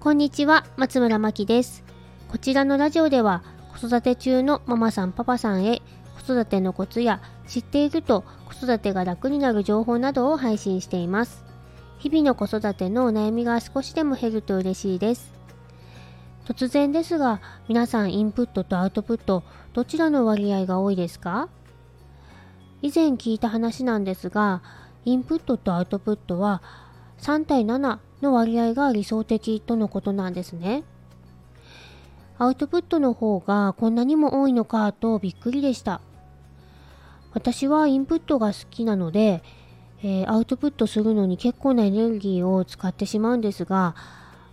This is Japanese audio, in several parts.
こんにちは、松村真希です。こちらのラジオでは、子育て中のママさんパパさんへ子育てのコツや知っていると子育てが楽になる情報などを配信しています。日々の子育てのお悩みが少しでも減ると嬉しいです。突然ですが、皆さんインプットとアウトプット、どちらの割合が多いですか？以前聞いた話なんですが、インプットとアウトプットは3対7の割合が理想的とのことなんですね。アウトプットの方がこんなにも多いのかとびっくりでした。私はインプットが好きなので、えー、アウトプットするのに結構なエネルギーを使ってしまうんですが、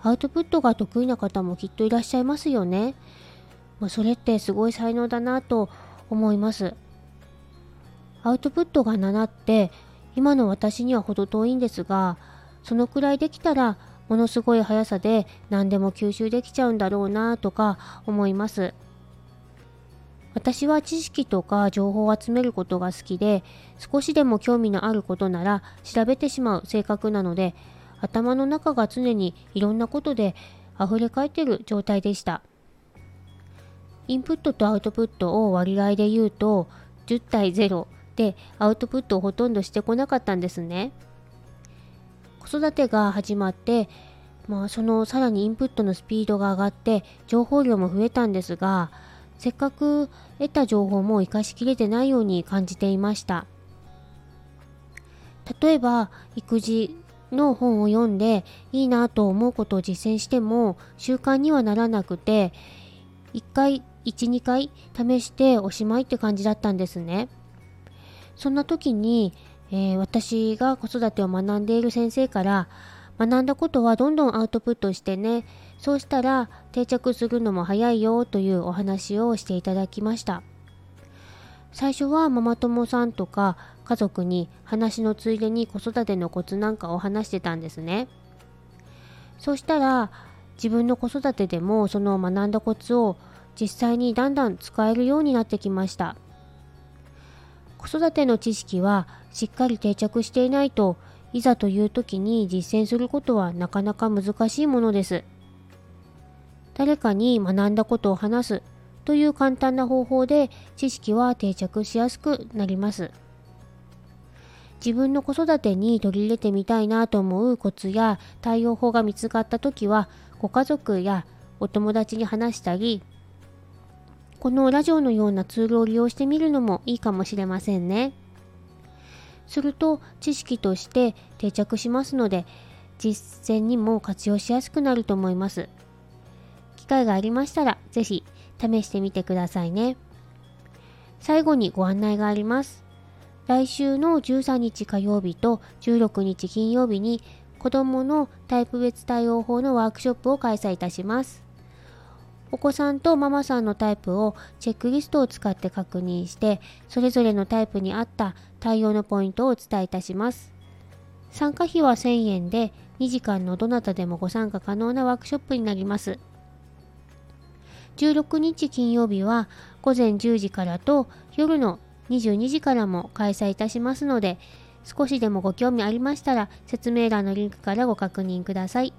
アウトプットが得意な方もきっといらっしゃいますよね。まあ、それってすごい才能だなと思います。アウトプットが7って今の私には程遠いんですが、そのくらいできたらものすごい速さで何でも吸収できちゃうんだろうなとか思います。私は知識とか情報を集めることが好きで少しでも興味のあることなら調べてしまう性格なので頭の中が常にいろんなことで溢れ返ってる状態でしたインプットとアウトプットを割合で言うと10対0でアウトプットをほとんどしてこなかったんですね。子育てが始まって、まあ、そのさらにインプットのスピードが上がって情報量も増えたんですがせっかく得た情報も活かしきれてないように感じていました例えば育児の本を読んでいいなと思うことを実践しても習慣にはならなくて1回12回試しておしまいって感じだったんですね。そんな時に、えー、私が子育てを学んでいる先生から学んだことはどんどんアウトプットしてねそうしたら定着するのも早いよというお話をしていただきました。最初はママ友さんとか家族に話のついでに子育てのコツなんかを話してたんですね。そうしたら自分の子育てでもその学んだコツを実際にだんだん使えるようになってきました。子育ての知識はしっかり定着していないといざという時に実践することはなかなか難しいものです。誰かに学んだことを話すという簡単な方法で知識は定着しやすくなります。自分の子育てに取り入れてみたいなと思うコツや対応法が見つかった時はご家族やお友達に話したりこのラジオのようなツールを利用してみるのもいいかもしれませんね。すると知識として定着しますので実践にも活用しやすくなると思います。機会がありましたら是非試してみてくださいね。最後にご案内があります。来週の13日火曜日と16日金曜日に子どものタイプ別対応法のワークショップを開催いたします。お子さんとママさんのタイプをチェックリストを使って確認してそれぞれのタイプに合った対応のポイントをお伝えいたします参加費は1000円で2時間のどなたでもご参加可能なワークショップになります16日金曜日は午前10時からと夜の22時からも開催いたしますので少しでもご興味ありましたら説明欄のリンクからご確認ください。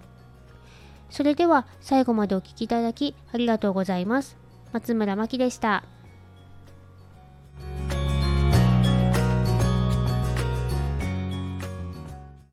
それでは最後までお聴きいただきありがとうございます。松村真希でした。